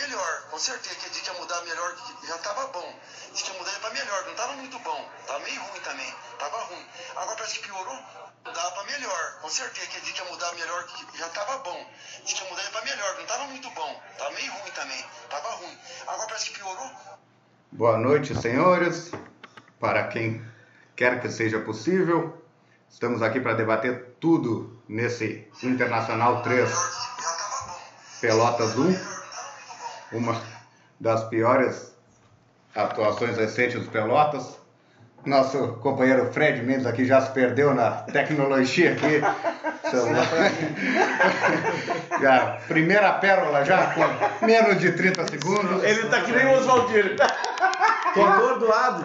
melhor, com certeza. Que disse que ia mudar melhor, que já tava bom. Disse que ia mudar pra melhor, não tava muito bom. Tava meio ruim também, tava ruim. Agora parece que piorou. Mudava pra melhor, com certeza. Que disse que ia mudar melhor, que já tava bom. Disse que ia mudar pra melhor, não tava muito bom. Tava meio ruim também, tava ruim. Agora parece que piorou. Boa noite, senhores. Para quem quer que seja possível, estamos aqui para debater tudo nesse Internacional 3 Pelotas 1, uma das piores atuações recentes do Pelotas. Nosso companheiro Fred Mendes aqui já se perdeu na tecnologia aqui. já, primeira pérola já com menos de 30 segundos. Ele tá que nem o Oswaldir. Tô atordoado.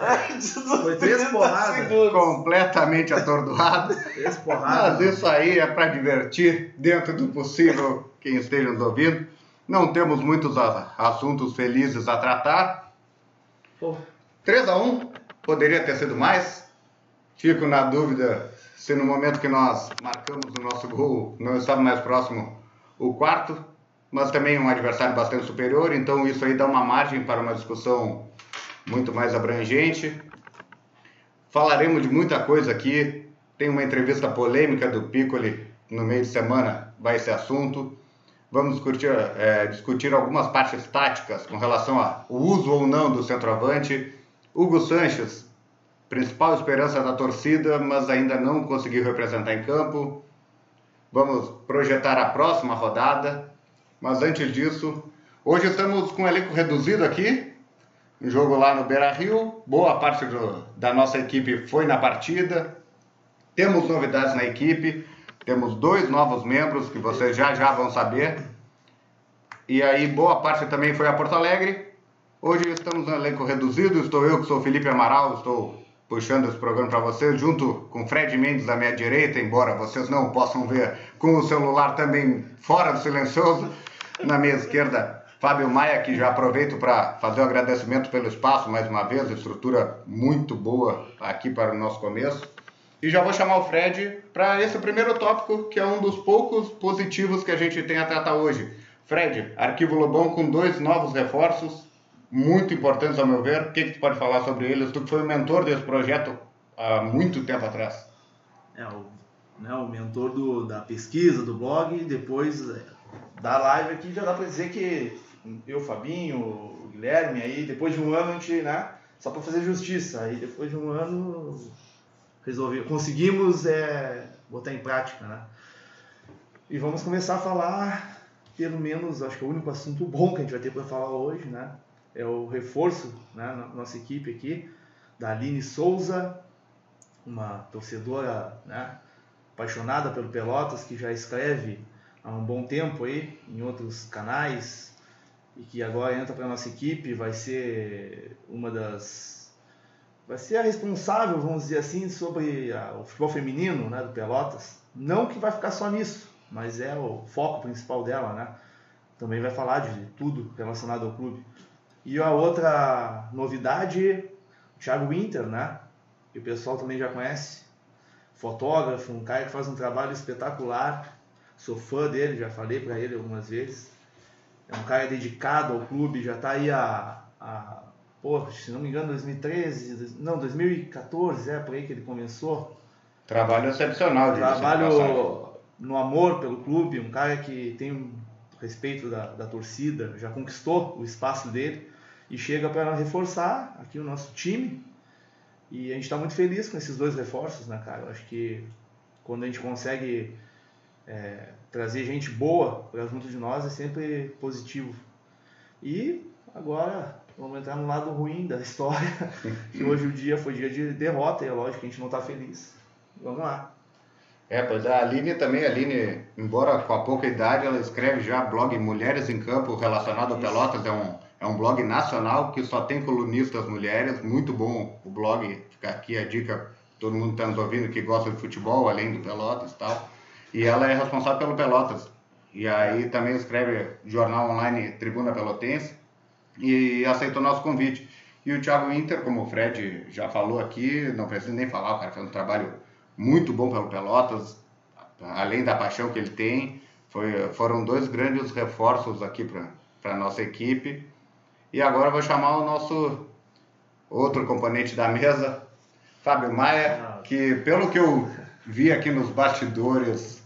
Foi três porradas. Completamente atordoado. Três porradas. Mas isso aí é para divertir dentro do possível quem esteja nos ouvindo. Não temos muitos assuntos felizes a tratar. Pô. 3 a 1 poderia ter sido mais. Fico na dúvida se no momento que nós marcamos o nosso gol não estava mais próximo o quarto, mas também um adversário bastante superior, então isso aí dá uma margem para uma discussão muito mais abrangente. Falaremos de muita coisa aqui. Tem uma entrevista polêmica do Piccoli no meio de semana, vai ser assunto. Vamos discutir, é, discutir algumas partes táticas com relação ao uso ou não do centroavante. Hugo Sanches, principal esperança da torcida, mas ainda não conseguiu representar em campo. Vamos projetar a próxima rodada. Mas antes disso, hoje estamos com um elenco reduzido aqui, um jogo lá no Beira Rio. Boa parte do, da nossa equipe foi na partida. Temos novidades na equipe. Temos dois novos membros que vocês já já vão saber. E aí, boa parte também foi a Porto Alegre. Hoje estamos no elenco reduzido. Estou eu, que sou Felipe Amaral, estou puxando esse programa para vocês, junto com Fred Mendes à minha direita, embora vocês não possam ver com o celular também fora do silencioso. Na minha esquerda, Fábio Maia, que já aproveito para fazer o um agradecimento pelo espaço mais uma vez, estrutura muito boa aqui para o nosso começo. E já vou chamar o Fred para esse primeiro tópico, que é um dos poucos positivos que a gente tem a tratar hoje. Fred, Arquivo Lobão com dois novos reforços, muito importantes ao meu ver. O que, que tu pode falar sobre eles? Tu que foi o mentor desse projeto há muito tempo atrás. É, o, né, o mentor do, da pesquisa, do blog, depois é, da live aqui já dá para dizer que eu, Fabinho, o Guilherme, aí depois de um ano a gente, né, só para fazer justiça, aí depois de um ano resolvi, conseguimos é, botar em prática, né? E vamos começar a falar, pelo menos, acho que é o único assunto bom que a gente vai ter para falar hoje, né? É o reforço, né, nossa equipe aqui, da Aline Souza, uma torcedora, né, apaixonada pelo Pelotas, que já escreve há um bom tempo aí em outros canais, e que agora entra para nossa equipe, vai ser uma das. Vai ser a responsável, vamos dizer assim, sobre a, o futebol feminino né, do Pelotas. Não que vai ficar só nisso, mas é o foco principal dela, né? Também vai falar de tudo relacionado ao clube. E a outra novidade, o Thiago Winter, né? Que o pessoal também já conhece. Fotógrafo, um cara que faz um trabalho espetacular. Sou fã dele, já falei para ele algumas vezes é um cara dedicado ao clube, já está aí a, a pô, se não me engano, 2013, não, 2014, é por aí que ele começou. Trabalho excepcional. Trabalho no amor pelo clube, um cara que tem um respeito da, da torcida, já conquistou o espaço dele e chega para reforçar aqui o nosso time. E a gente está muito feliz com esses dois reforços, né, cara? Eu acho que quando a gente consegue é, trazer gente boa para junto de nós é sempre positivo. E agora vamos entrar no lado ruim da história, que hoje o dia foi dia de derrota e é lógico que a gente não está feliz. Vamos lá. É, pois é, a Aline também, a Aline, embora com a pouca idade, ela escreve já blog Mulheres em Campo relacionado a Pelotas, é um, é um blog nacional que só tem colunistas mulheres, muito bom o blog, fica aqui a dica, todo mundo está nos ouvindo que gosta de futebol, além do Pelotas e tal. E ela é responsável pelo Pelotas. E aí também escreve jornal online Tribuna Pelotense e aceitou nosso convite. E o Thiago Inter, como o Fred já falou aqui, não precisa nem falar, o cara fez um trabalho muito bom pelo Pelotas, além da paixão que ele tem. Foi, foram dois grandes reforços aqui para para nossa equipe. E agora eu vou chamar o nosso outro componente da mesa, Fábio Maia, que pelo que eu vi aqui nos bastidores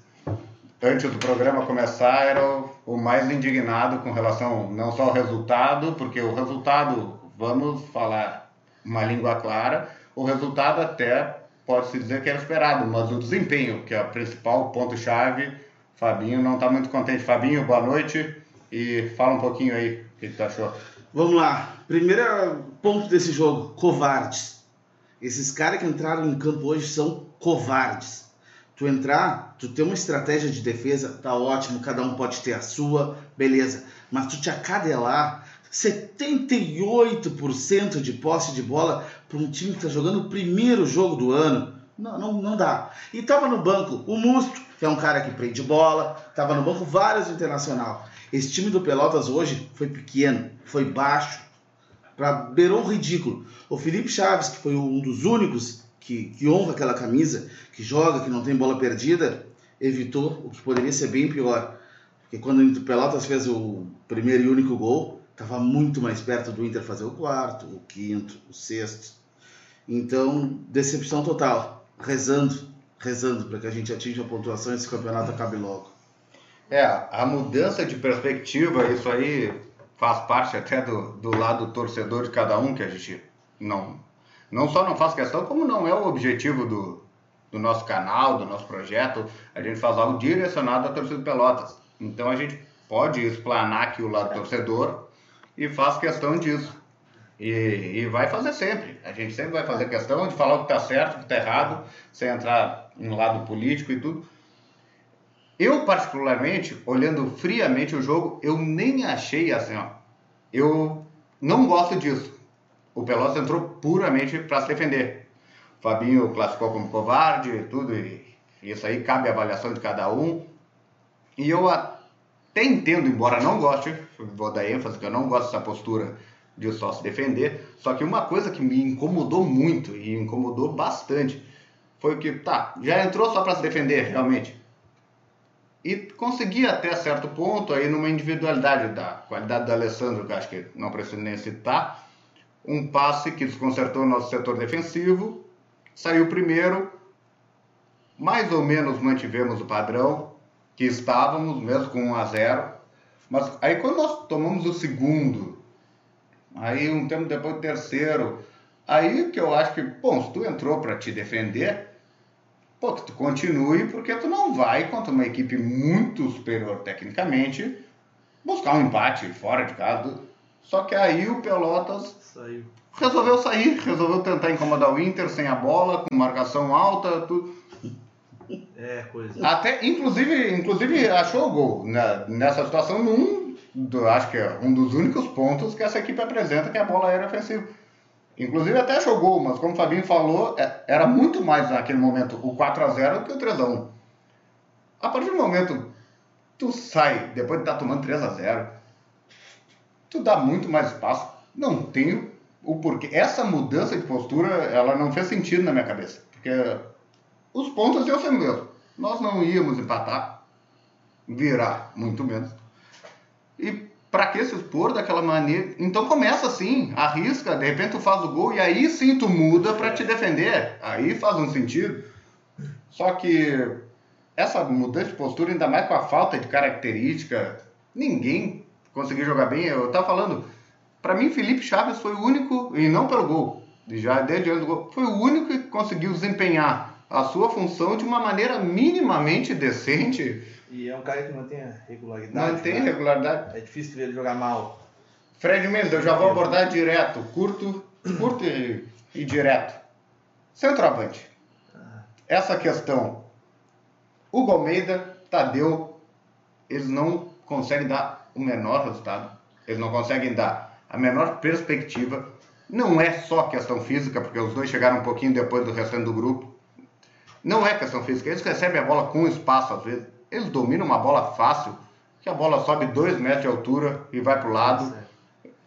antes do programa começar, era o mais indignado com relação não só ao resultado, porque o resultado, vamos falar uma língua clara, o resultado até pode-se dizer que era esperado, mas o desempenho, que é o principal ponto-chave, Fabinho não está muito contente. Fabinho, boa noite e fala um pouquinho aí o que, tu achou. Vamos lá. Primeiro ponto desse jogo: covardes. Esses caras que entraram em campo hoje são covardes. Tu entrar, tu ter uma estratégia de defesa, tá ótimo, cada um pode ter a sua, beleza. Mas tu te acadelar 78% de posse de bola para um time que está jogando o primeiro jogo do ano. Não, não, não dá. E tava no banco o Musto, que é um cara que prende bola, tava no banco vários internacional. Esse time do Pelotas hoje foi pequeno, foi baixo, para beirou o ridículo. O Felipe Chaves, que foi um dos únicos que, que honra aquela camisa, que joga, que não tem bola perdida, evitou o que poderia ser bem pior. Porque quando o Pelotas fez o primeiro e único gol, estava muito mais perto do Inter fazer o quarto, o quinto, o sexto. Então, decepção total. Rezando, rezando para que a gente atinja a pontuação e esse campeonato acabe logo. É, a mudança de perspectiva, isso aí faz parte até do, do lado torcedor de cada um, que a gente não, não só não faz questão, como não é o objetivo do, do nosso canal, do nosso projeto, a gente faz algo direcionado à torcida de Pelotas. Então a gente pode explanar aqui o lado torcedor e faz questão disso. E, e vai fazer sempre. A gente sempre vai fazer questão de falar o que está certo, o que está errado, sem entrar em lado político e tudo. Eu, particularmente, olhando friamente o jogo, eu nem achei assim, ó. Eu não gosto disso. O Pelotas entrou puramente para se defender. Fabinho classificou como covarde e tudo, e isso aí cabe a avaliação de cada um. E eu até entendo, embora não goste, vou dar ênfase que eu não gosto dessa postura de só se defender, só que uma coisa que me incomodou muito e incomodou bastante foi que, tá, já entrou só para se defender, realmente e consegui até certo ponto aí numa individualidade da qualidade do Alessandro, que acho que não preciso nem citar, um passe que desconcertou o nosso setor defensivo, saiu primeiro, mais ou menos mantivemos o padrão que estávamos, mesmo com 1 a 0, mas aí quando nós tomamos o segundo, aí um tempo depois o terceiro, aí que eu acho que, bom, se tu entrou para te defender, pô, que tu continue, porque tu não vai contra uma equipe muito superior tecnicamente buscar um empate fora de casa. Só que aí o Pelotas Saiu. Resolveu sair, resolveu tentar incomodar o Inter sem a bola, com marcação alta, tudo. É, coisa. Até, inclusive, inclusive achou o gol né, nessa situação num, do, acho que é um dos únicos pontos que essa equipe apresenta que é a bola aérea ofensiva. Inclusive até jogou, mas como o Fabinho falou, é, era muito mais naquele momento o 4 a 0 que o 3 a 1 A partir do momento tu sai, depois de estar tá tomando 3 a 0 tu dá muito mais espaço. Não tenho o porquê. Essa mudança de postura, ela não fez sentido na minha cabeça. Porque os pontos iam ser mesmo. Nós não íamos empatar, virar, muito menos. E para que se expor daquela maneira? Então começa assim, arrisca, de repente tu faz o gol e aí sim tu muda para te defender. Aí faz um sentido. Só que essa mudança de postura, ainda mais com a falta de característica, ninguém conseguiu jogar bem. Eu tava falando, para mim Felipe Chaves foi o único, e não pelo gol, já desde antes do gol, foi o único que conseguiu desempenhar a sua função de uma maneira minimamente decente e é um cara que não tem regularidade. Não tem né? regularidade. É difícil ver ele jogar mal. Fred Mendes, eu já vou abordar direto, curto, curto e, e direto. Centroavante. Ah. Essa questão. Hugo Almeida, Tadeu, eles não conseguem dar o menor resultado. Eles não conseguem dar a menor perspectiva. Não é só questão física, porque os dois chegaram um pouquinho depois do restante do grupo. Não é questão física. Eles recebem a bola com espaço às vezes eles dominam uma bola fácil, que a bola sobe 2 metros de altura e vai para o lado.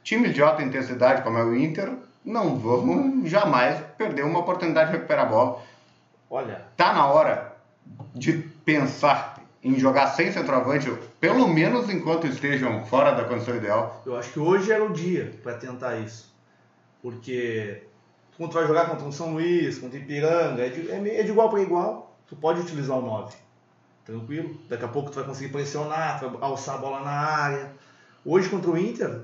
Time de alta intensidade, como é o Inter, não vamos jamais perder uma oportunidade de recuperar a bola. Olha. Tá na hora de pensar em jogar sem centroavante, pelo menos enquanto estejam fora da condição ideal? Eu acho que hoje era o dia para tentar isso. Porque quando tu vai jogar contra um São Luís, contra o Ipiranga, é de, é de igual para igual, tu pode utilizar o 9. Tranquilo? Daqui a pouco tu vai conseguir pressionar, tu vai alçar a bola na área. Hoje contra o Inter,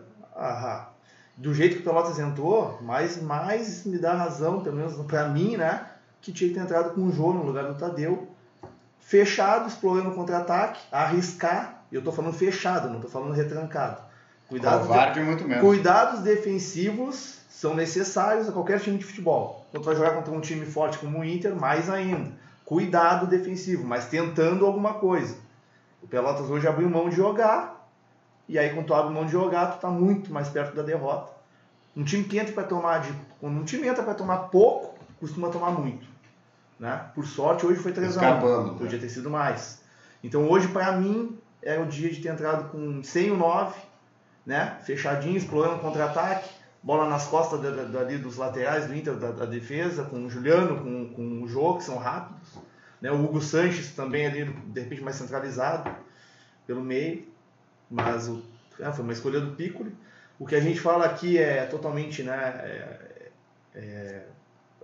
do jeito que o Pelotas entrou, mais, mais me dá razão, pelo menos para mim, né? Que tinha que ter entrado com o Jô no lugar do Tadeu fechado, explorando o contra-ataque, arriscar. E eu estou falando fechado, não estou falando retrancado. Cuidados, Covarde, de, muito menos. cuidados defensivos são necessários a qualquer time de futebol. Quando vai jogar contra um time forte como o Inter, mais ainda. Cuidado defensivo, mas tentando alguma coisa. O Pelotas hoje abriu mão de jogar, e aí quando tu abre mão de jogar, tu está muito mais perto da derrota. Um time que entra para tomar de, quando um time entra para tomar pouco, costuma tomar muito. Né? Por sorte, hoje foi 3 a 1 né? Podia ter sido mais. Então hoje, para mim, é o dia de ter entrado com sem o 9, né? fechadinho, explorando contra-ataque, bola nas costas dali dos laterais do Inter, da, da, defesa, com o Juliano, com, com o Jô, que são rápidos. Né? O Hugo Sanches também ali, de repente, mais centralizado pelo meio. Mas o, é, foi uma escolha do Piccoli. O que a gente fala aqui é totalmente né, é, é,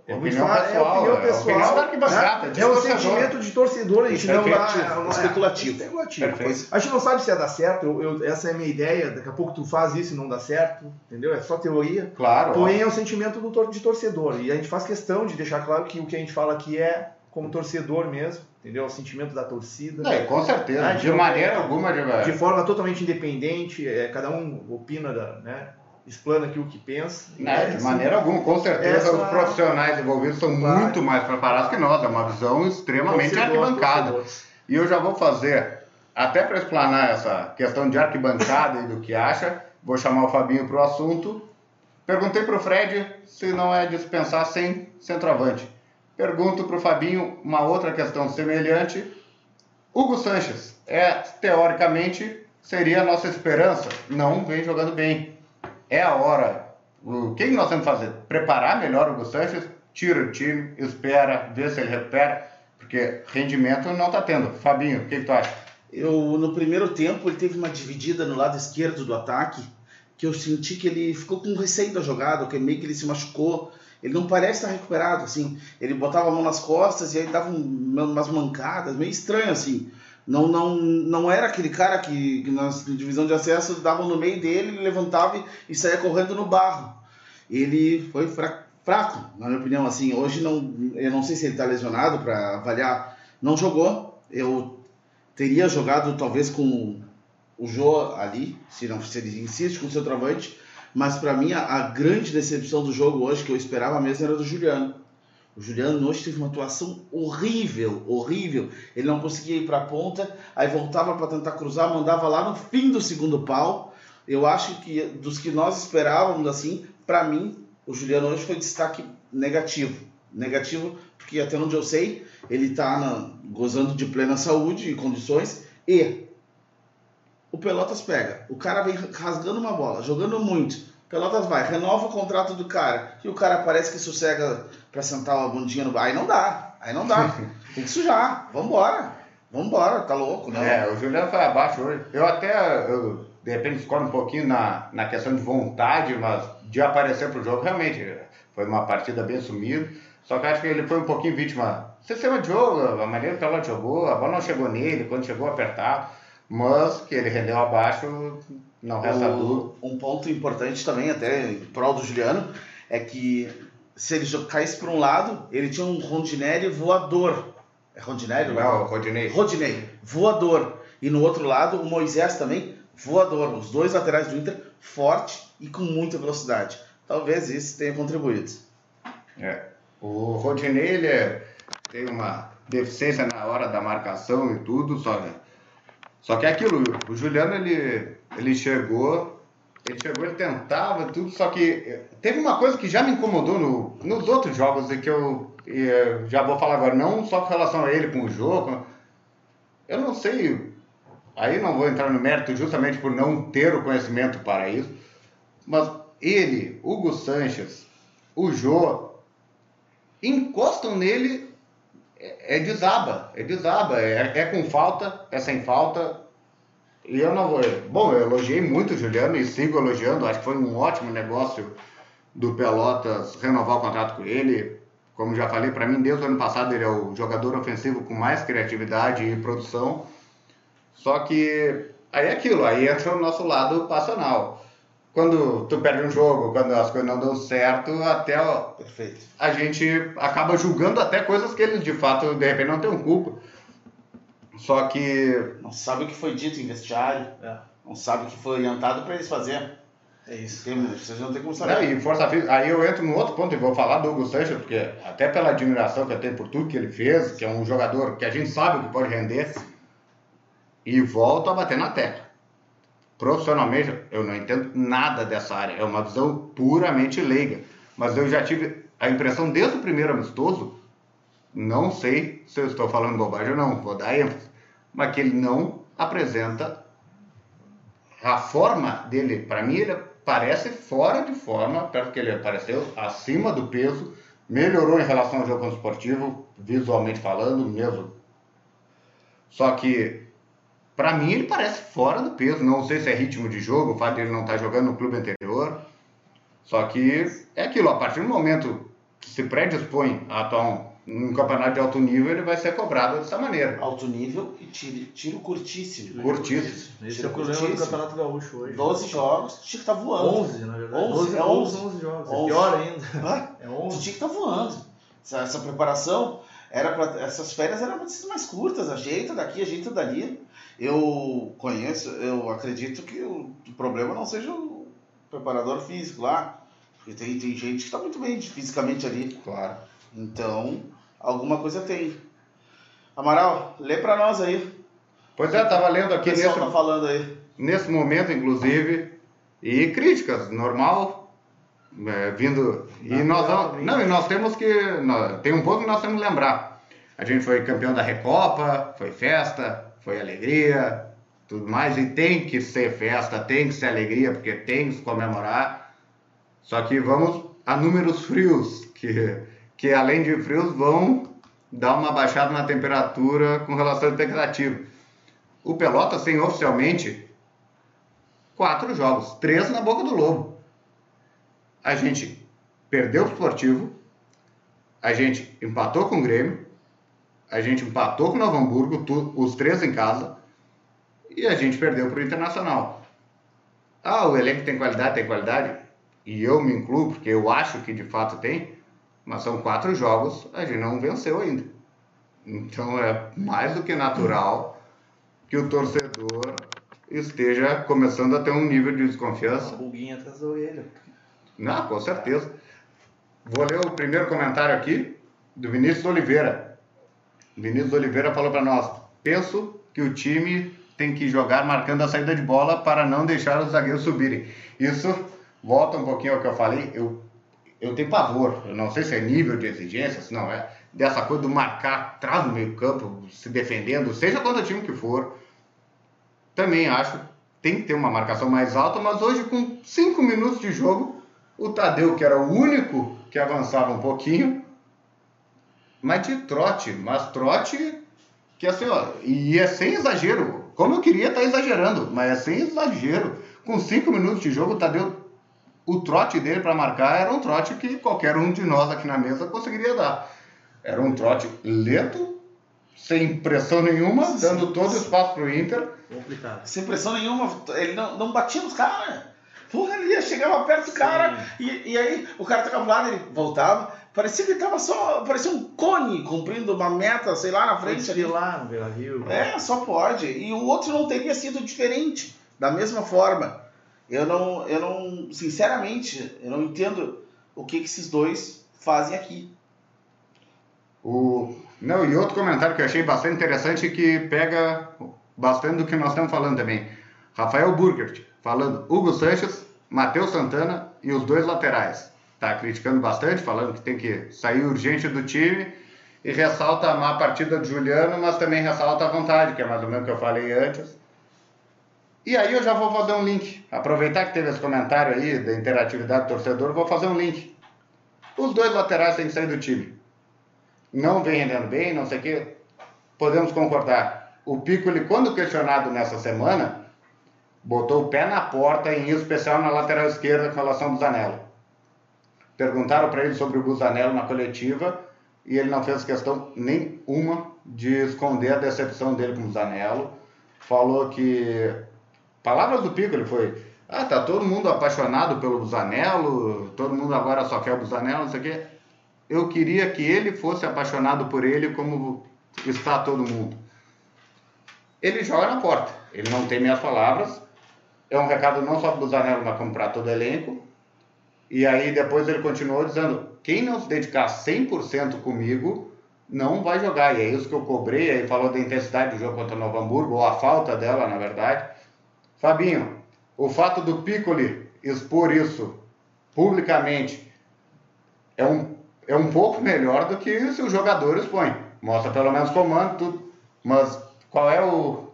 é opinião muito pessoal, é opinião pessoal. É, opinião arquibancada, é, é um sentimento de torcedor, a gente não dá. É, especulativo. especulativo. A gente não sabe se ia dar certo, eu, eu, essa é a minha ideia. Daqui a pouco tu faz isso e não dá certo, entendeu? É só teoria. Claro. Porém, é um sentimento do, de torcedor. E a gente faz questão de deixar claro que o que a gente fala aqui é como torcedor mesmo, entendeu? O sentimento da torcida. É, com certeza. Né? De, de maneira alguma, de, de forma totalmente independente, é, cada um opina da, né? Explana aqui o que pensa. Né? De maneira alguma, com certeza essa... os profissionais envolvidos são claro. muito mais preparados que nós, é uma visão extremamente arquibancada. E eu já vou fazer, até para explanar essa questão de arquibancada e do que acha, vou chamar o Fabinho para o assunto. Perguntei para o Fred se não é dispensar sem centroavante. Pergunto para o Fabinho uma outra questão semelhante. Hugo Sanches, é, teoricamente, seria a nossa esperança. Não vem jogando bem é a hora. O que nós temos que fazer? Preparar melhor o Hugo Sanches, tira o time, espera, vê se ele recupera, porque rendimento não está tendo. Fabinho, o que, que tu acha? Eu, no primeiro tempo, ele teve uma dividida no lado esquerdo do ataque, que eu senti que ele ficou com receio da jogada, que meio que ele se machucou. Ele não parece estar recuperado, assim. Ele botava a mão nas costas e aí dava umas mancadas, meio estranho, assim. Não, não, não era aquele cara que, que na divisão de acesso dava no meio dele, ele levantava e, e saía correndo no barro. Ele foi fraco, fraco, na minha opinião. Assim, hoje não, eu não sei se ele está lesionado para avaliar. Não jogou. Eu teria jogado talvez com o Jô ali, se, não, se ele insiste com o seu travante. Mas para mim a, a grande decepção do jogo hoje que eu esperava mesmo era do Juliano. O Juliano hoje teve uma atuação horrível, horrível. Ele não conseguia ir para a ponta, aí voltava para tentar cruzar, mandava lá no fim do segundo pau. Eu acho que dos que nós esperávamos assim, para mim, o Juliano hoje foi destaque negativo. Negativo porque até onde eu sei, ele está gozando de plena saúde e condições e o Pelotas pega. O cara vem rasgando uma bola, jogando muito Pelotas vai, renova o contrato do cara e o cara parece que sossega para sentar uma bundinha no. Aí não dá, aí não dá. Tem que sujar. Vambora. Vambora, tá louco, né? É, o Juliano foi abaixo hoje. Eu até, eu, de repente, discordo um pouquinho na, na questão de vontade, mas de aparecer pro jogo, realmente, foi uma partida bem sumida. Só que acho que ele foi um pouquinho vítima. Sistema de jogo, a maneira que ela jogou, a bola não chegou nele, quando chegou apertado, mas que ele rendeu abaixo, não dúvida. Um ponto importante também, até em prol do Juliano, é que se ele caísse por um lado, ele tinha um Rondinelli voador. É Rondinelli? Não, Rodinei. Rodinei, voador. E no outro lado, o Moisés também, voador. Os dois laterais do Inter, forte e com muita velocidade. Talvez isso tenha contribuído. É. O Rodinei, ele é, tem uma deficiência na hora da marcação e tudo, só, só que é aquilo, o Juliano, ele ele chegou, ele chegou, ele tentava tudo, só que teve uma coisa que já me incomodou no, nos outros jogos e que eu, eu já vou falar agora, não só com relação a ele, com o jogo, eu não sei, aí não vou entrar no mérito justamente por não ter o conhecimento para isso, mas ele, Hugo Sanches, o Jô, encostam nele é, é desaba, é desaba, é, é com falta, é sem falta. E eu não vou. Bom, eu elogiei muito o Juliano e sigo elogiando, acho que foi um ótimo negócio do Pelotas renovar o contrato com ele. Como já falei, para mim, desde o ano passado, ele é o jogador ofensivo com mais criatividade e produção. Só que aí é aquilo, aí entra o nosso lado passional. Quando tu perde um jogo, quando as coisas não dão certo, até ó, Perfeito. a gente acaba julgando até coisas que eles de fato, de repente, não têm culpa. Só que Não sabe o que foi dito em vestiário, É, não sabe o que foi orientado para eles fazerem. é isso. Tem, vocês não tem como Não, saber. e força física. Aí eu entro no outro ponto e vou falar do Hugo Sanches, porque até pela admiração que eu tenho por tudo que ele fez, que é um jogador que a gente sabe o que pode render, e volto a bater na tecla. Profissionalmente, eu não entendo nada dessa área, é uma visão puramente leiga. Mas eu já tive a impressão desde o primeiro amistoso, não sei se eu estou falando bobagem ou não, vou dar ênfase, mas que ele não apresenta a forma dele, para mim, ele parece fora de forma, porque ele apareceu acima do peso, melhorou em relação ao jogo esportivo, visualmente falando, mesmo. Só que, para mim, ele parece fora do peso. Não sei se é ritmo de jogo, o fato de ele não estar jogando no clube anterior. Só que é aquilo, a partir do momento que se predispõe a atuar um, um campeonato de alto nível, ele vai ser cobrado dessa maneira. Alto nível e tiro, tiro curtíssimo. Curtíssimo. Esse Tira é o problema do. Campeonato Gaúcho hoje. 12 jogos, tinha que estar voando. 11, na verdade. 11, 12, é 11, 11. 11 jogos. 11. É pior ainda. Ah, É Tu 11. tinha que estar voando. Essa, essa preparação era para essas férias eram pra mais curtas, ajeita daqui, ajeita dali. Eu conheço, eu acredito que o, o problema não seja o preparador físico lá, porque tem, tem gente que está muito bem fisicamente ali. Claro. Então, alguma coisa tem. Amaral, lê para nós aí. Pois é, estava lendo O aqui pessoal nesse, tá falando aí. nesse momento, inclusive, e críticas, normal, é, vindo. E nós, vamos, não, e nós temos que. nós- tem um ponto que nós temos que lembrar. A gente foi campeão da Recopa, foi festa, foi alegria, tudo mais, e tem que ser festa, tem que ser alegria, porque tem que comemorar. Só que vamos a números frios, que, que além de frios vão dar uma baixada na temperatura com relação à expectativa. O Pelotas tem oficialmente quatro jogos, três na boca do lobo. A gente perdeu o esportivo, a gente empatou com o Grêmio, a gente empatou com o Novo Hamburgo, tu- os três em casa, e a gente perdeu para o Internacional. Ah, o elenco tem qualidade, tem qualidade, e eu me incluo, porque eu acho que de fato tem, mas são quatro jogos, a gente não venceu ainda. Então é mais do que natural que o torcedor esteja começando a ter um nível de desconfiança. Uma atrás da orelha. Não, com certeza. Vou ler o primeiro comentário aqui do Vinícius Oliveira. Vinícius Oliveira falou para nós: penso que o time tem que jogar marcando a saída de bola para não deixar os zagueiros subirem. Isso volta um pouquinho ao que eu falei. Eu, eu tenho pavor. Eu não sei se é nível de exigência, se não é. Dessa coisa do marcar atrás do meio-campo, se defendendo, seja quanto time que for. Também acho tem que ter uma marcação mais alta, mas hoje, com cinco minutos de jogo, o Tadeu, que era o único que avançava um pouquinho, mas de trote, mas trote que assim, ó, e é sem exagero. Como eu queria estar exagerando, mas é sem exagero. Com cinco minutos de jogo, o Tadeu, o trote dele para marcar era um trote que qualquer um de nós aqui na mesa conseguiria dar. Era um trote lento, sem pressão nenhuma, dando todo o espaço para o Inter. Complicado. Sem pressão nenhuma, ele não, não batia nos caras. Porra, ele ia, chegava perto do cara e, e aí o cara tocava lado, ele voltava. Parecia que ele tava só. Parecia um cone cumprindo uma meta, sei lá, na frente ali. lá no Beira Rio. É, só pode. E o outro não teria sido diferente, da mesma forma. Eu não, eu não, sinceramente, eu não entendo o que, que esses dois fazem aqui. O... Não, e outro comentário que eu achei bastante interessante que pega bastante do que nós estamos falando também. Rafael Burgert falando Hugo Sanches, Matheus Santana e os dois laterais. Tá criticando bastante, falando que tem que sair urgente do time e ressalta a má partida do Juliano, mas também ressalta a vontade, que é mais ou menos o que eu falei antes. E aí eu já vou fazer um link. Aproveitar que teve esse comentário aí da interatividade do torcedor, vou fazer um link. Os dois laterais têm que sair do time. não vem rendendo bem, não sei o quê. Podemos concordar. O Piccoli, quando questionado nessa semana, botou o pé na porta, em especial na lateral esquerda com relação ao Busanello. Perguntaram para ele sobre o Busanello na coletiva e ele não fez questão nenhuma de esconder a decepção dele com o Busanello. Falou que. Palavras do Piccoli foi: ah, tá todo mundo apaixonado pelo Busanello, todo mundo agora só quer o Busanello, não sei o quê. Eu queria que ele fosse apaixonado por ele como está todo mundo. Ele joga na porta, ele não tem minhas palavras. É um recado não só do Busanello, mas como para todo elenco. E aí depois ele continuou dizendo: quem não se dedicar 100% comigo não vai jogar. E é isso que eu cobrei. Aí falou da intensidade do jogo contra o Novo Hamburgo, ou a falta dela, na verdade. Fabinho, o fato do Piccoli expor isso publicamente é um, é um pouco melhor do que se o jogador expõe. Mostra pelo menos comando, tudo. Mas qual é o,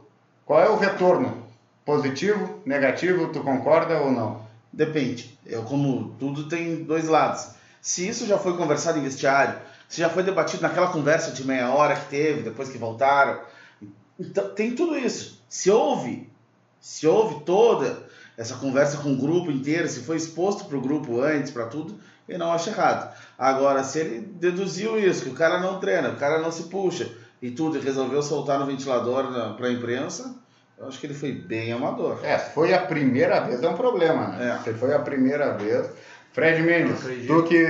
qual é o retorno? Positivo, negativo, tu concorda ou não? Depende. Eu, como tudo tem dois lados. Se isso já foi conversado em vestiário, se já foi debatido naquela conversa de meia hora que teve, depois que voltaram, então tem tudo isso. Se houve, se houve toda essa conversa com o grupo inteiro, se foi exposto para o grupo antes, para tudo, eu não acho errado. Agora, se ele deduziu isso, que o cara não treina, o cara não se puxa e tudo, e resolveu soltar no ventilador para a imprensa, eu acho que ele foi bem amador. É, foi a primeira vez, é um problema, né? É. Se foi a primeira vez. Fred Mendes, tu que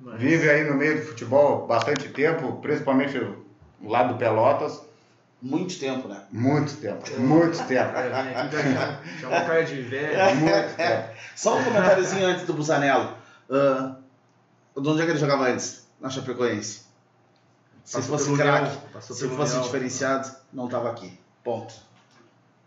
Mas- vive aí no meio do futebol bastante tempo, principalmente o lado do Pelotas, Muito tempo, né? muito tempo, muito tempo. É, chamar- chamar o cara de velho. Muito tempo. Só um comentáriozinho antes do Busanello. Ah, de onde é que ele jogava antes? Na Chapecoense. Se Passou fosse craque, se fosse diferenciado, não estava aqui. Ponto.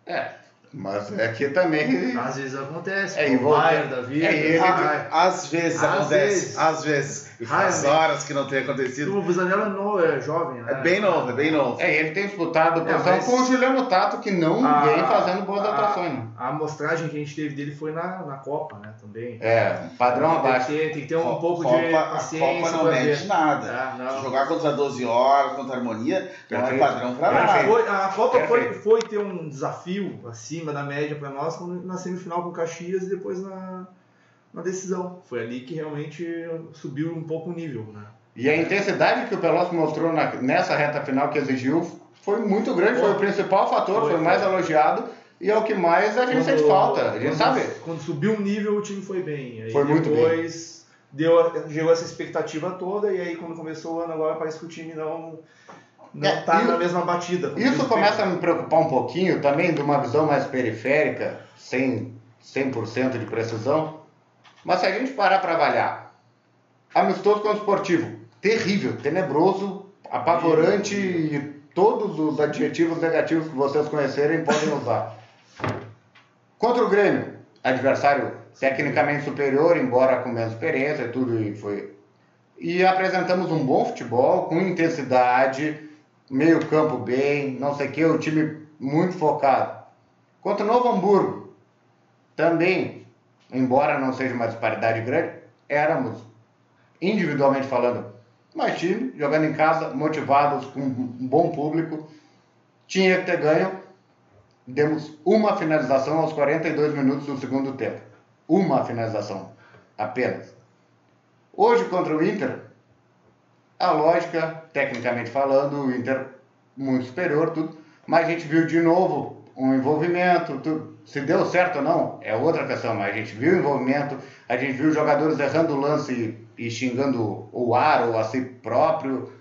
É, mas aqui também. Às vezes acontece. É, É, e Bayern da vida. é, ele- vai. Às vezes Às acontece. vezes. Às vezes. Faz Raramente. horas que não tem acontecido. O Busanello é, no, é jovem, né? É bem novo, é bem novo. É, ele tem disputado É, posição mas- com o Juliano Tato, que não A- vem fazendo boas a- atuações. né? A amostragem que a gente teve dele foi na, na Copa, né? Também. É, padrão tem, abaixo. que ter, tem que ter um Copa- pouco Copa, de paciência A Copa não pra mede ver. nada. Ah, não. Jogar contra 12 horas, contra harmonia, não é Perfeito. padrão pra nada. Foi- a Copa foi, foi ter um desafio acima da média para nós quando- na semifinal com o Caxias e depois na, na decisão. Foi ali que realmente subiu um pouco o nível, né? E a intensidade que o Pelotas mostrou na- nessa reta final que exigiu foi muito grande, foi, Foi. o principal fator, foi, Foi, o mais foi. elogiado e é o que mais a gente sente falta. A gente quando- sabe. Quando subiu o nível, o time foi bem. Aí Foi muito depois deu, gerou essa expectativa toda e aí quando começou o ano agora parece que o time não não É, tá na mesma batida. Isso começa a me preocupar um pouquinho também de uma visão mais periférica, sem 100% de precisão. Mas se a gente parar para avaliar, amistoso com o esportivo, terrível, tenebroso, apavorante e todos os adjetivos negativos que vocês conhecerem podem usar. Contra o Grêmio, adversário tecnicamente superior, embora com menos experiência e tudo, e foi. E apresentamos um bom futebol, com intensidade, meio campo bem, não sei o que, o time muito focado. Contra o Novo Hamburgo, também, embora não seja uma disparidade grande, éramos, individualmente falando, mais time, jogando em casa, motivados, com um bom público, tinha que ter ganho. Demos uma finalização aos 42 minutos do segundo tempo. Uma finalização, apenas. Hoje contra o Inter, a lógica, tecnicamente falando, o Inter muito superior, tudo, mas a gente viu de novo um envolvimento, tudo. se deu certo ou não, é outra questão, mas a gente viu o envolvimento, a gente viu jogadores errando o lance e, e xingando o ar ou a si próprio,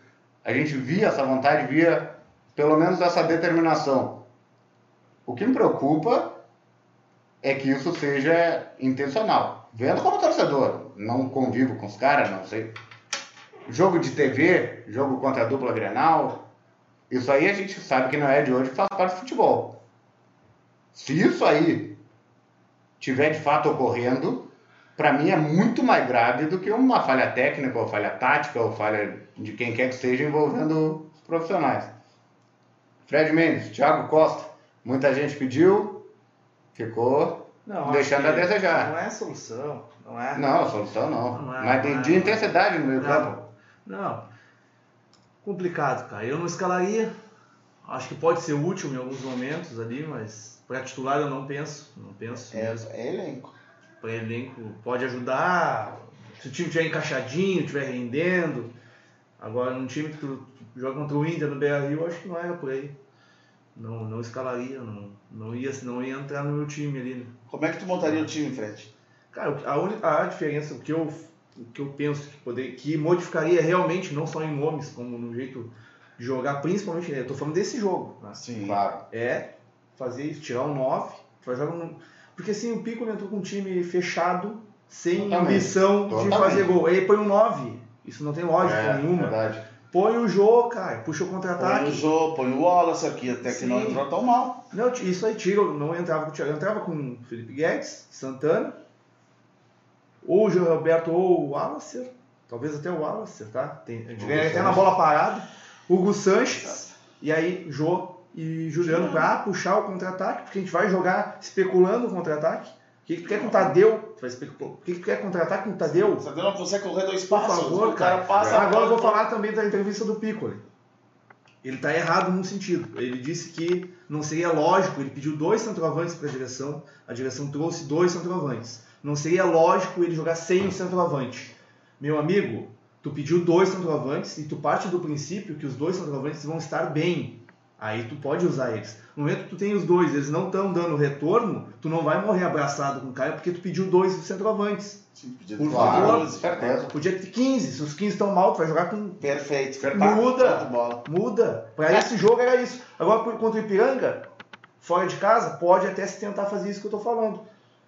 a gente via essa vontade, via pelo menos essa determinação. O que me preocupa é que isso seja intencional. Vendo como torcedor, não convivo com os caras, não sei. Jogo de TV, jogo contra a dupla Grenal, isso aí a gente sabe que não é de hoje, faz parte do futebol. Se isso aí tiver de fato ocorrendo, para mim é muito mais grave do que uma falha técnica, ou falha tática, ou falha de quem quer que seja envolvendo os profissionais. Fred Mendes, Thiago Costa, muita gente pediu, ficou Não, deixando a desejar. Não é solução, não é? Não, solução não. Não é, Mas de, não é. de intensidade no meio campo. Não. Complicado, cara. Eu não escalaria. Acho que pode ser útil em alguns momentos ali, mas para titular eu não penso. Não penso. É, mesmo. é elenco. Para elenco pode ajudar. Se o time estiver encaixadinho, estiver rendendo. Agora, num time que tu joga contra o Inter no Beira Rio, acho que não era por aí. Não, não escalaria, não, não, ia, não ia entrar no meu time ali. Né? Como é que tu montaria o time, Fred? Cara, a, única, a diferença, o que eu, o que eu penso que, poder, que modificaria realmente, não só em nomes, como no jeito de jogar, principalmente, eu tô falando desse jogo, né? Sim. Claro. é fazer isso, tirar um 9, jogar um... Porque assim, o Pico entrou com um time fechado, sem Totalmente. ambição de Totalmente. fazer gol. Aí põe um 9, isso não tem lógica É, nenhuma. verdade. Põe o Jô, cara, puxa o Põe o contra-ataque. Jô, põe o Wallace aqui, até que Sim. não entrou tão mal. Não, isso aí tira, não entrava com o Thiago, entrava com o Felipe Guedes, Santana, ou o João Roberto ou o Wallace, talvez até o Wallace, tá? Tem, a gente ganha até na bola parada, Hugo Sanches, e aí Jô e Juliano pra puxar o contra-ataque, porque a gente vai jogar especulando o contra-ataque. O que, que tu quer com o Tadeu? Tu vai especular. O que, que tu quer contra-ataque com o Tadeu? Você não consegue correr dois Por passos. favor, o cara cara. passa. Agora eu vou falar também da entrevista do Piccoli. Ele está errado num sentido. Ele disse que não seria lógico, ele pediu dois centroavantes para a direção, a direção trouxe dois centroavantes. Não seria lógico ele jogar sem o centroavante. Meu amigo, tu pediu dois centroavantes e tu parte do princípio que os dois centroavantes vão estar bem. Aí tu pode usar eles. No momento que tu tem os dois, eles não estão dando retorno, tu não vai morrer abraçado com o cara porque tu pediu dois centroavantes. Sim, podia Por ter certeza. Podia ter 15, se os 15 estão mal, tu vai jogar com Perfeito. Verdade. Muda. Muda. Para esse jogo era isso. Agora contra o Ipiranga, fora de casa, pode até se tentar fazer isso que eu tô falando.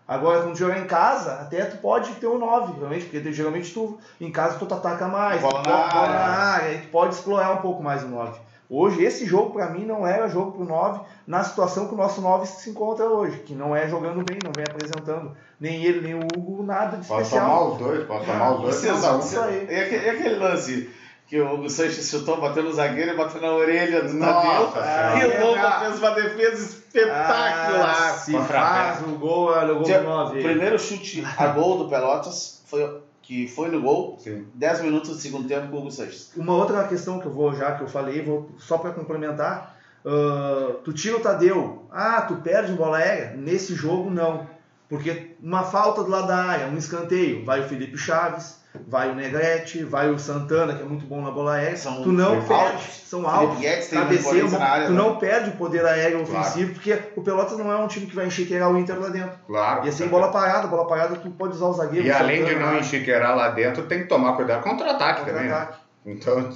Agora, quando jogar em casa, até tu pode ter um 9, realmente, porque geralmente tu, em casa, tu ataca mais, Bola tu na área. área, aí tu pode explorar um pouco mais o 9. Hoje, esse jogo, pra mim, não era jogo pro 9 na situação que o nosso 9 se encontra hoje, que não é jogando bem, não vem apresentando nem ele, nem o Hugo, nada de Posso especial. tomar os dois, posso tomar os dois. Você, um. você- Isso aí. e, aquele, e aquele lance que o Hugo Sanches chutou, bateu no zagueiro e bateu na orelha do Tadeu. Senhora. E o Lobo fez uma defesa espetacular. Ah, se faz o gol, olha o gol do 9. O primeiro chute a gol do Pelotas, foi, que foi no gol, Sim. 10 minutos do segundo tempo com o Hugo Sanches. Uma outra questão que eu vou, já que eu falei, vou só para complementar. ah, tu tira o Tadeu, ah, tu perde em bola aérea? Nesse jogo, não. Porque uma falta do lado da área, um escanteio, vai o Felipe Chaves, vai o Negrete, vai o Santana, que é muito bom na bola aérea. São tu não altos. perde, são altos. Tem uma cabeceio, tu né? não perde o poder aéreo Claro. ofensivo, porque o Pelotas não é um time que vai enxequeirar o Inter lá dentro. Claro. E assim, bola parada, bola parada, tu pode usar o zagueiro. E o além de Santana, não né? enxiqueirar lá dentro, tem que tomar cuidado contra-ataque também. né? Então,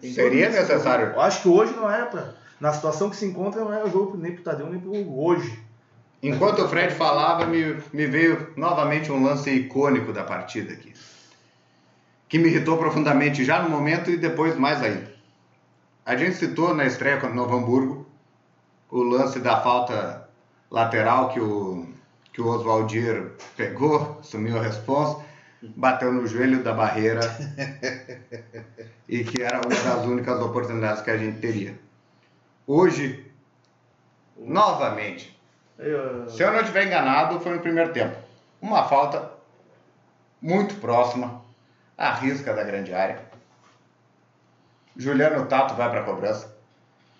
Tem seria isso. necessário. Eu acho que hoje não era pra. Na situação que se encontra, não era jogo nem pro Tadeu nem pro. Hoje. Enquanto o Fred falava, me, me veio novamente um lance icônico da partida aqui. Que me irritou profundamente já no momento e depois mais ainda. A gente citou na estreia contra o Novo Hamburgo o lance da falta lateral que o, que o Oswaldir pegou, assumiu a responsa, bateu no joelho da barreira e que era uma das únicas oportunidades que a gente teria. Hoje, novamente, Eu- se eu não estiver enganado, foi no primeiro tempo. Uma falta muito próxima, à risca da grande área. Juliano Tato vai para a cobrança.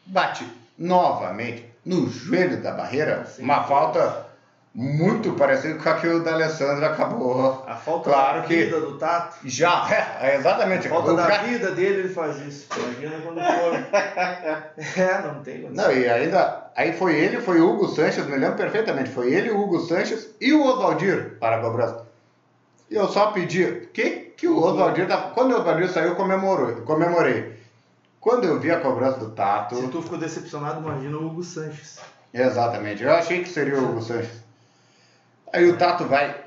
Bate novamente no joelho da barreira. Sim. Uma falta muito parecida com a que o D'Alessandro acabou. a falta Claro da que- vida do Tato. Já, é, exatamente. A falta O da cara- vida dele, ele faz isso. Imagina quando for. é, não tem condição. Não, e ainda. Aí foi ele, foi o Hugo Sanches, me lembro perfeitamente. Foi ele, o Hugo Sanches e o Oswaldir para a cobrança. E eu só pedi. Que, que o Oswaldir. Tá, quando o Oswaldir saiu, eu comemorou, comemorei. Quando eu vi a cobrança do Tato. Se tu ficou decepcionado, imagina o Hugo Sanches. Exatamente, eu achei que seria o Hugo Sanches. Aí o Tato vai.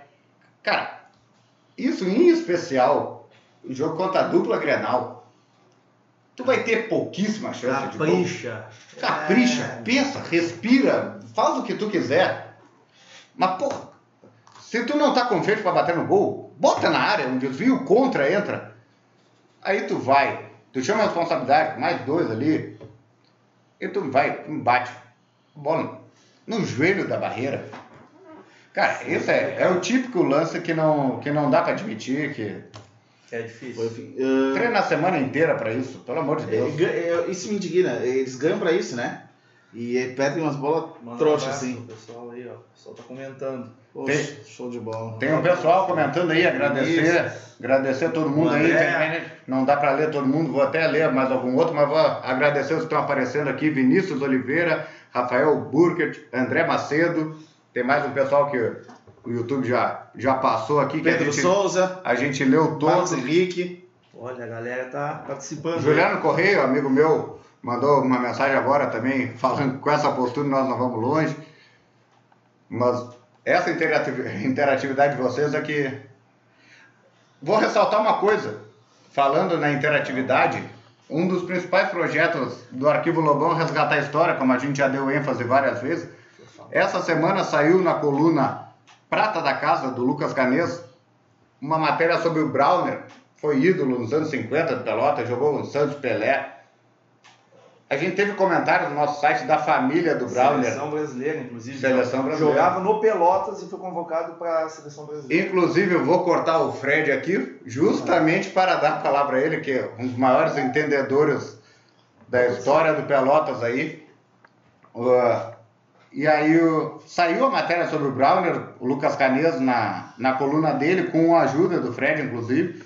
Cara, isso em especial, o jogo contra a dupla Grenal. Tu vai ter pouquíssima chance de gol. Capricha. Capricha, É. pensa, respira, faz o que tu quiser. Mas, porra, se tu não tá confiante pra bater no gol, bota na área, um desvio contra entra. Aí tu vai, tu chama a responsabilidade, mais dois ali, e tu vai, tu bate. Bola no joelho da barreira. Cara, esse é, é o típico lance que não, que não dá pra admitir, que É difícil. Ah, Treina a semana inteira pra isso, pelo amor de é, Deus. é, isso me indigna. Eles ganham pra isso, né? E perdem umas bolas Manda um trouxas, abraço assim. pro pessoal aí, ó. O pessoal tá comentando. Poxa, Tem- show de bola. Tem um pessoal comentando aí, agradecer, agradecer todo mundo O aí. Não dá para ler todo mundo, vou até ler mais algum outro, mas vou agradecer os que estão aparecendo aqui: Vinícius Oliveira, Rafael Burkert, André Macedo. Tem mais um pessoal que o YouTube já, já passou aqui. Que a Pedro gente, Souza, a gente leu Marcos todos. Henrique. Olha, a galera tá participando. Juliano Correia, amigo meu, mandou uma mensagem agora também, falando com essa postura nós não vamos longe. Mas essa interati- interatividade de vocês é que. Vou ressaltar uma coisa. Falando na interatividade, um dos principais projetos do Arquivo Lobão é resgatar a história, como a gente já deu ênfase várias vezes. Essa semana saiu na coluna Prata da Casa, do Lucas Canês, uma matéria sobre o Browner, foi ídolo nos anos 50 do Pelota, jogou no Santos Pelé. A gente teve comentário no nosso site da família do Browner. Seleção brasileira, inclusive. Seleção brasileira. Jogava no Pelotas e foi convocado para a seleção brasileira. Inclusive, eu vou cortar o Fred aqui, justamente para dar a palavra a ele, que é um dos maiores entendedores da história do Pelotas aí. Uh, e aí o- saiu a matéria sobre o Browner, o Lucas Canês, na, na coluna dele, com a ajuda do Fred, inclusive.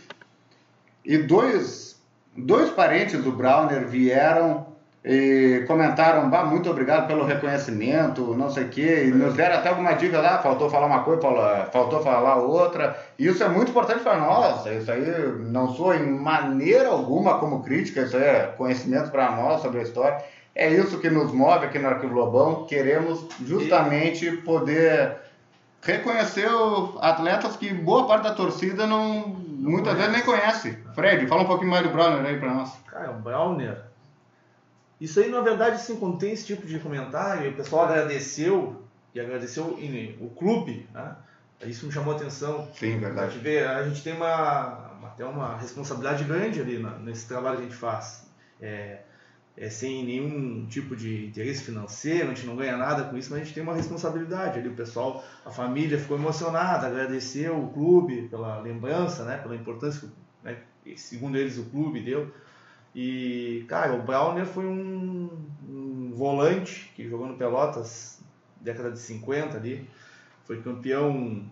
E dois, dois parentes do Browner vieram e comentaram, bah, muito obrigado pelo reconhecimento, não sei o quê, e nos deram até alguma dica lá, faltou falar uma coisa, faltou falar outra, e isso é muito importante para nós, isso aí não sou em maneira alguma como crítica, isso aí é conhecimento para nós sobre a história, é isso que nos move aqui no Arquivo Lobão, queremos justamente poder reconhecer atletas que boa parte da torcida não, muitas vezes nem conhece. Fred, fala um pouquinho mais do Browner aí para nós. Cara, o Browner. Isso aí, na verdade, assim, quando tem esse tipo de comentário, o pessoal agradeceu, e agradeceu em- o clube, né? Isso me chamou a atenção. Sim, A verdade. gente, vê, a gente tem uma, até uma responsabilidade grande ali na- nesse trabalho que a gente faz. É, é sem nenhum tipo de interesse financeiro, a gente não ganha nada com isso, mas a gente tem uma responsabilidade ali. O pessoal, a família ficou emocionada, agradeceu o clube pela lembrança, né, pela importância que, né, que, segundo eles, o clube deu. E, cara, o Browner foi um, um volante que jogou no Pelotas, década de 50 ali. Foi campeão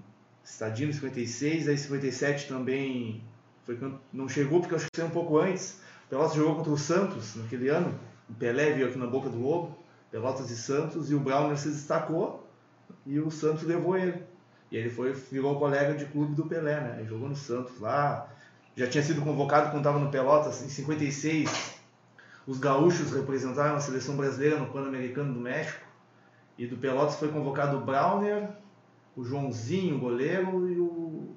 estadino em 56, aí em 57 também foi, não chegou porque eu saiu um pouco antes. Pelotas jogou contra o Santos naquele ano. O Pelé veio aqui na boca do lobo. Pelotas e Santos, e o Browner se destacou e o Santos levou ele. E ele foi, virou colega de clube do Pelé, né? Ele jogou no Santos lá. Já tinha sido convocado quando estava no Pelotas em 56. Os gaúchos representaram a seleção brasileira no Pan-Americano do México. E do Pelotas foi convocado o Browner, o Joãozinho, o goleiro, e o.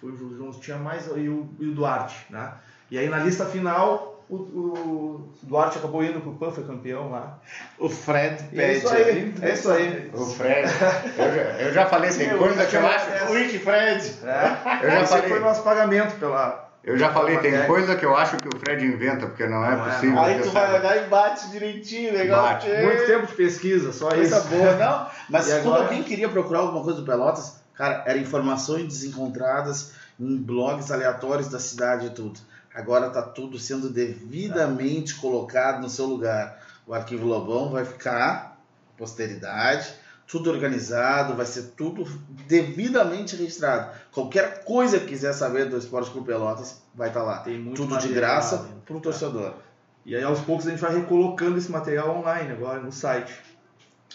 Foi o João, tinha mais. E o, e o Duarte, né? E aí na lista final, o, o Duarte acabou indo pro PAN, foi campeão lá. O Fred E é isso aí, é isso aí. O Fred, eu já, eu já falei, tem coisa que eu acho. Wiki Fred. É, Eu já esse falei. foi o nosso pagamento pela. Eu já falei, tem coisa que eu acho que o Fred inventa, porque não é Não é, possível. Aí tu vai olhar e bate direitinho, legal. Bate. porque- Muito tempo de pesquisa, só Coisa isso. boa, não. Mas E quando agora? alguém queria procurar alguma coisa do Pelotas, cara, eram informações desencontradas em blogs aleatórios da cidade e tudo. Agora tá tudo sendo devidamente colocado no seu lugar. O arquivo Lobão vai ficar posteridade, tudo organizado, vai ser tudo devidamente registrado. Qualquer coisa que quiser saber do Esporte Clube Pelotas, vai estar lá. Tem muito Tudo de material graça ainda. pro torcedor. E aí aos poucos a gente vai recolocando esse material online agora no site.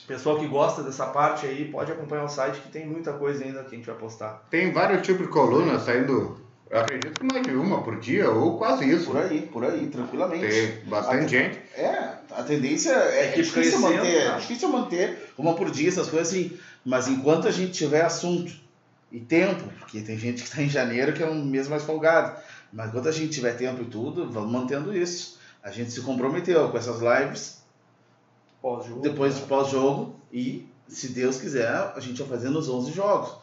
Pessoal que gosta dessa parte aí pode acompanhar o site que tem muita coisa ainda que a gente vai postar. Tem vários tipos de colunas saindo, eu acredito que mais de uma por dia, ou quase isso. Por aí, por aí, tranquilamente. Tem bastante gente. É, a tendência é, Equipe difícil crescendo, manter, né? é difícil manter uma por dia, essas coisas assim. Mas enquanto a gente tiver assunto e tempo, porque tem gente que está em janeiro que é um mês mais folgado, mas enquanto a gente tiver tempo e tudo, vamos mantendo isso. A gente se comprometeu com essas lives Pós-jogo. depois de né? pós-jogo e, se Deus quiser, a gente vai fazer nos 11 jogos.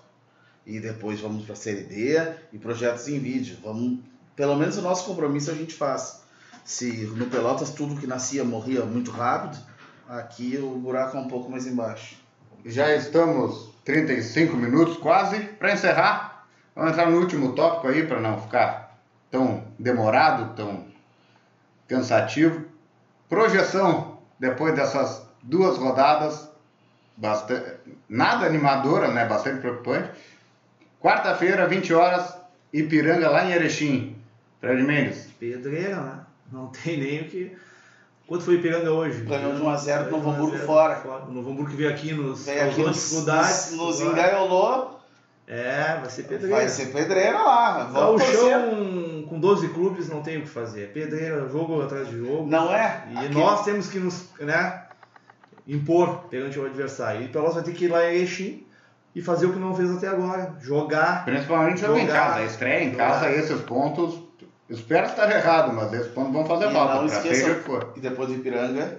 E depois vamos para a Série D e projetos em vídeo. Vamos, pelo menos o nosso compromisso a gente faz. Se no Pelotas tudo que nascia morria muito rápido, aqui o buraco é um pouco mais embaixo. Já estamos 35 minutos quase para encerrar. Vamos entrar no último tópico aí para não ficar tão demorado, tão cansativo. Projeção depois dessas duas rodadas, bastante, nada animadora, né? Bastante preocupante. Quarta-feira, 20 horas, Ipiranga lá em Erechim. Fred Mendes. Pedreira, né? Não tem nem o que. Quanto foi Ipiranga hoje? Ganhou de 1 a 0 no Novo Hamburgo 1 fora. O Novo Hamburgo que veio aqui nos Veio aqui nos, dificuldades. nos, nos engaiolou. É, vai ser pedreira. Vai ser pedreira lá. O Vamos torcer. chão com 12 clubes não tem o que fazer. É pedreira, jogo atrás de jogo. Não é? E Aqui- nós temos que nos né, impor perante o adversário. E Pelotas vai ter que ir lá em Erechim e fazer o que não fez até agora. Jogar. Principalmente jogo em Jogar. casa. Estreia em Jogar. casa, esses pontos. Espero estar errado, mas esses pontos vão fazer E falta. não que for. E depois do Ipiranga,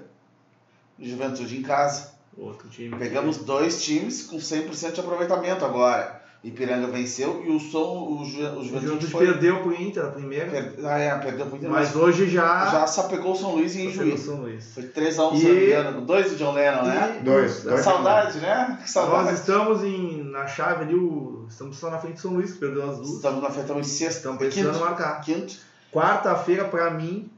Juventude em casa. Outro time. Pegamos dois times com 100% de aproveitamento agora. Ipiranga venceu e o som, o, Ju, o O Juventude Juventude foi. perdeu pro Inter a primeira. Per, ah, é, perdeu pro Inter, Mas mas hoje já. já só pegou o São Luís em Juiz. São Luís. Foi 3x1 E- engano. Dois do John Lennon, né? E- Dois, dois. Saudade, né? Que Nós saudade. estamos em, na chave ali, o, estamos só na frente do São Luís, que perdeu as duas. Estamos na frente, estamos em sexta. Estamos precisando quinto. marcar. Quinto. Quarta-feira, pra mim,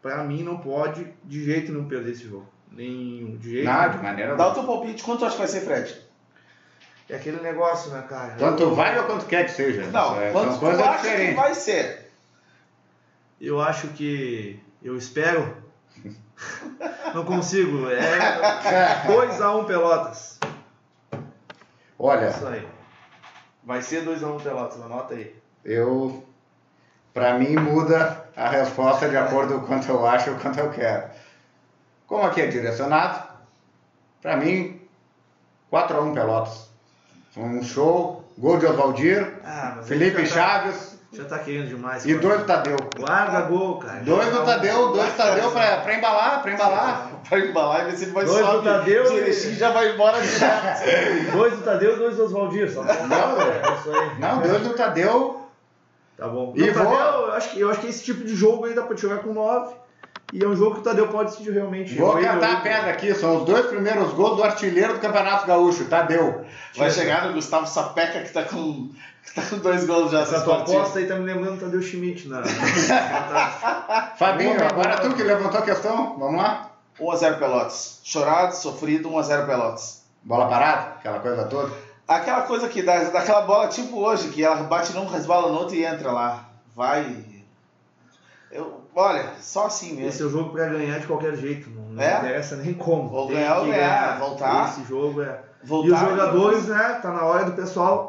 pra mim não pode de jeito nenhum perder esse jogo. Nenhum, de jeito Nada, nenhum. de maneira Dá o teu palpite. Quanto tu acha que vai ser, Fred? É aquele negócio, né, cara? Tanto vai ou quanto quer que seja. Não, É, quanto tu acha que diferentes. vai ser? eu acho que. Eu espero. não consigo. É 2x1 Pelotas. Olha, Isso aí. Vai ser 2x1 Pelotas, anota aí. eu. Pra mim muda a resposta de acordo com quanto eu acho e quanto eu quero. Como aqui é direcionado, pra mim, 4x1 Pelotas. Um show, gol de Oswaldir, Ah, Felipe já tá- Chaves Já tá querendo demais. e dois do Tadeu. Guarda gol, cara. Dois do Tadeu, dois do Tadeu pra, pra embalar, pra embalar. Pra embalar e ver se ele vai Dois do sobe. Tadeu de e- Erechim já vai embora direto. Dois do Tadeu e dois do Oswaldir. Só Não, é isso aí. Não, dois do Tadeu. Tá bom. E E vou- Tadeu, eu acho, que, eu acho que esse tipo de jogo aí dá pra jogar com 9. E é um jogo que o Tadeu pode decidir realmente. Vou cantar a pedra aqui, são os dois primeiros gols do artilheiro do Campeonato Gaúcho, Tadeu. Vai chegar no Gustavo Sapeca que tá com, que tá com dois gols já. Essa tua aposta aí tá me lembrando do Tadeu Schmidt. Na... Fantástico. Fabinho, Boa, agora tu que levantou a questão, vamos lá? 1x0 Pelotas. Chorado, sofrido, 1x0 Pelotas. Bola parada, aquela coisa toda. Aquela coisa que dá, daquela bola tipo hoje, que ela bate num, resbala no outro e entra lá. Vai. Eu, olha, só assim mesmo. Esse é o jogo pra ganhar de qualquer jeito. Não, não É? interessa nem como. Ou ganhar ou ganhar, voltar. Esse jogo é. Voltar e os jogadores, né? Tá na hora do pessoal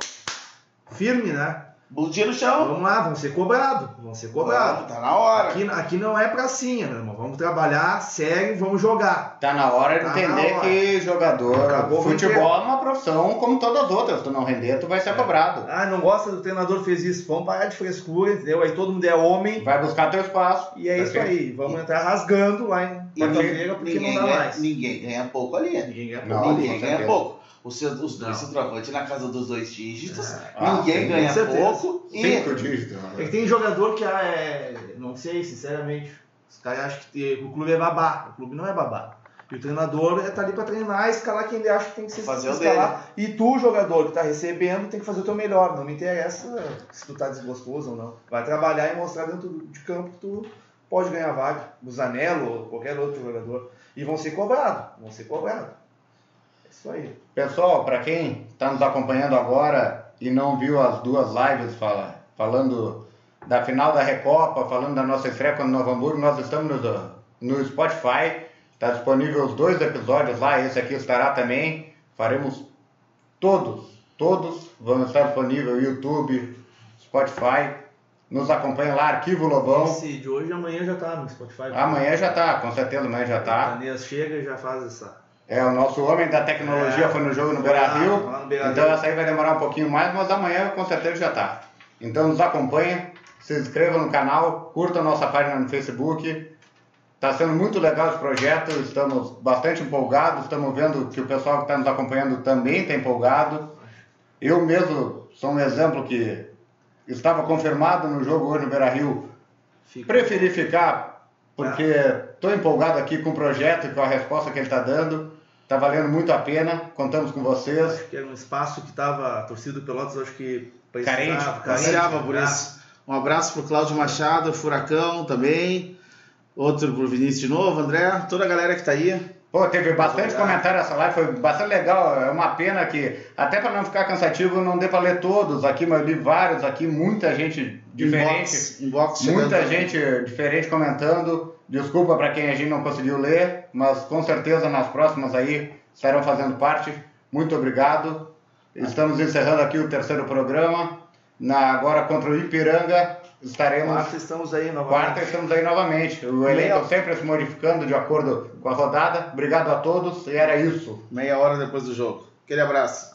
firme, né? Bundinha no chão. Vamos lá, vão ser cobrados. Vão ser cobrados. Tá na hora. Aqui, aqui não é pracinha, meu irmão. Vamos trabalhar sério, vamos jogar. Tá na hora de Tá entender hora. que jogador, Acabou futebol é uma profissão como todas as outras. Tu não render, tu vai ser cobrado. Ah, não gosta do treinador fez isso. Vamos parar de frescura, entendeu? Aí todo mundo é homem. Vai buscar teu espaço. E é isso aí. Vamos entrar rasgando lá em quarta-feira porque ninguém, não dá ganha, mais. ninguém ganha pouco ali. Ninguém ganha Não, pouco. ninguém com ganha pouco. Os, seus- os dois Não. centroavantes na casa dos dois dígitos. Ah, ninguém sim, ganha certeza. pouco. E Cinco dígitos. É que tem jogador que ah, é. Não sei, sinceramente. Os caras acham que o clube é babá. O clube não é babá. E o treinador é tá ali pra treinar, escalar quem ele acha que tem que ser Fazer escalar. E tu, jogador que tá recebendo, tem que fazer o teu melhor. Não me interessa se tu tá desgostoso ou não. Vai trabalhar e mostrar dentro de campo que tu pode ganhar vaga. O Zanello ou qualquer outro jogador. E vão ser cobrados. Vão ser cobrados. É isso aí. Pessoal, para quem está nos acompanhando agora e não viu as duas lives fala, falando da final da Recopa, falando da nossa estreia contra o Novo Hamburgo, nós estamos no, no Spotify. Está disponível os dois episódios lá, esse aqui estará também. Faremos todos, todos vão estar disponível YouTube, Spotify. Nos acompanha lá, Arquivo Lobão. Esse de hoje amanhã já tá no Spotify. Amanhã já tá, com certeza amanhã já tá. Canês chega e já faz essa. É, o nosso homem da tecnologia É, foi no jogo no Beira Rio. Então essa aí vai demorar um pouquinho mais, mas amanhã com certeza já tá. Então nos acompanha, se inscreva no canal, curta a nossa página no Facebook. Está sendo muito legal esse projeto, estamos bastante empolgados, estamos vendo que o pessoal que está nos acompanhando também está empolgado. Eu mesmo sou um exemplo que estava confirmado no jogo hoje no Beira Rio Fica. Preferi ficar porque estou empolgado aqui com o projeto e com a resposta que ele está dando. Está valendo muito a pena. Contamos com vocês. Acho que era um espaço que estava a torcida do Pelotas, acho que Carente, precisava, ansiava por isso. Um abraço pro Cláudio Machado, Furacão também. Outro pro Vinícius de novo, André, toda a galera que tá aí. Pô, teve bastante Obrigado. comentário essa live, foi bastante legal. É uma pena que, até para não ficar cansativo, não dê para ler todos aqui, mas eu li vários aqui, muita gente diferente. Inbox, inbox Muita gente diferente comentando. Desculpa para quem a gente não conseguiu ler, mas com certeza nas próximas aí estarão fazendo parte. Muito obrigado. Estamos encerrando aqui o terceiro programa. Na, agora contra o Ipiranga estaremos. Quarta estamos aí novamente. Quarta estamos aí novamente. O elenco sempre se modificando de acordo com a rodada. Obrigado a todos e era isso. Meia hora depois do jogo. Aquele abraço.